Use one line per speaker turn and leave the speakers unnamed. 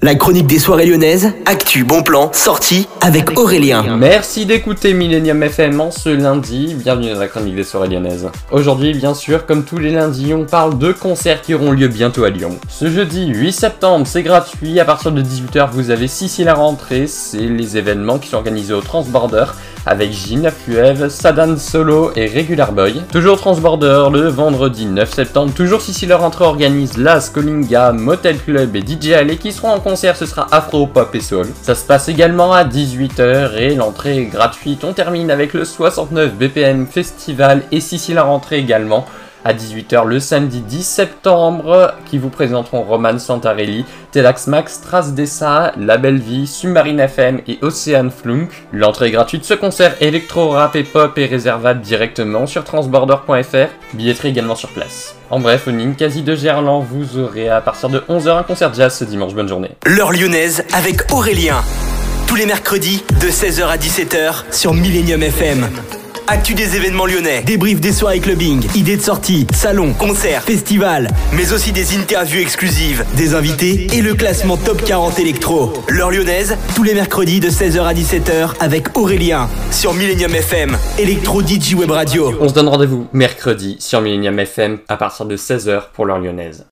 La chronique des soirées lyonnaises, actu, bon plan, sortie avec Aurélien.
Merci d'écouter Millennium FM en ce lundi. Bienvenue dans la chronique des soirées lyonnaises. Aujourd'hui, bien sûr, comme tous les lundis, on parle de concerts qui auront lieu bientôt à Lyon. Ce jeudi 8 septembre, c'est gratuit. À partir de 18h, vous avez Sissi la rentrée. C'est les événements qui sont organisés au Transborder avec Gina Fuev, Sadan Solo et Regular Boy. Toujours Transborder le vendredi 9 septembre. Toujours Sissi la rentrée organise Las, Colinga, Motel Club et DJ Alley qui seront en concert, ce sera Afro, Pop et Soul. Ça se passe également à 18h et l'entrée est gratuite. On termine avec le 69 BPM Festival et Sissi la rentrée également à 18h le samedi 10 septembre qui vous présenteront Roman Santarelli, Telax Max, Trace Dessa, La Belle Vie, Submarine FM et Océane Flunk. L'entrée gratuite. Ce concert électro, rap et pop est réservable directement sur transborder.fr. Billetterie également sur place. En bref, au Ninkasi de Gerland, vous aurez à partir de 11h un concert jazz ce dimanche. Bonne journée.
L'heure lyonnaise avec Aurélien. Tous les mercredis de 16h à 17h sur Millennium FM. Actu des événements lyonnais, débrief des soirées clubbing, idées de sortie, salons, concerts, festivals, mais aussi des interviews exclusives, des invités et le classement top 40 électro. L'heure lyonnaise, tous les mercredis de 16h à 17h avec Aurélien sur Millennium FM, Electro DJ Web Radio.
On se donne rendez-vous mercredi sur Millennium FM à partir de 16h pour l'heure lyonnaise.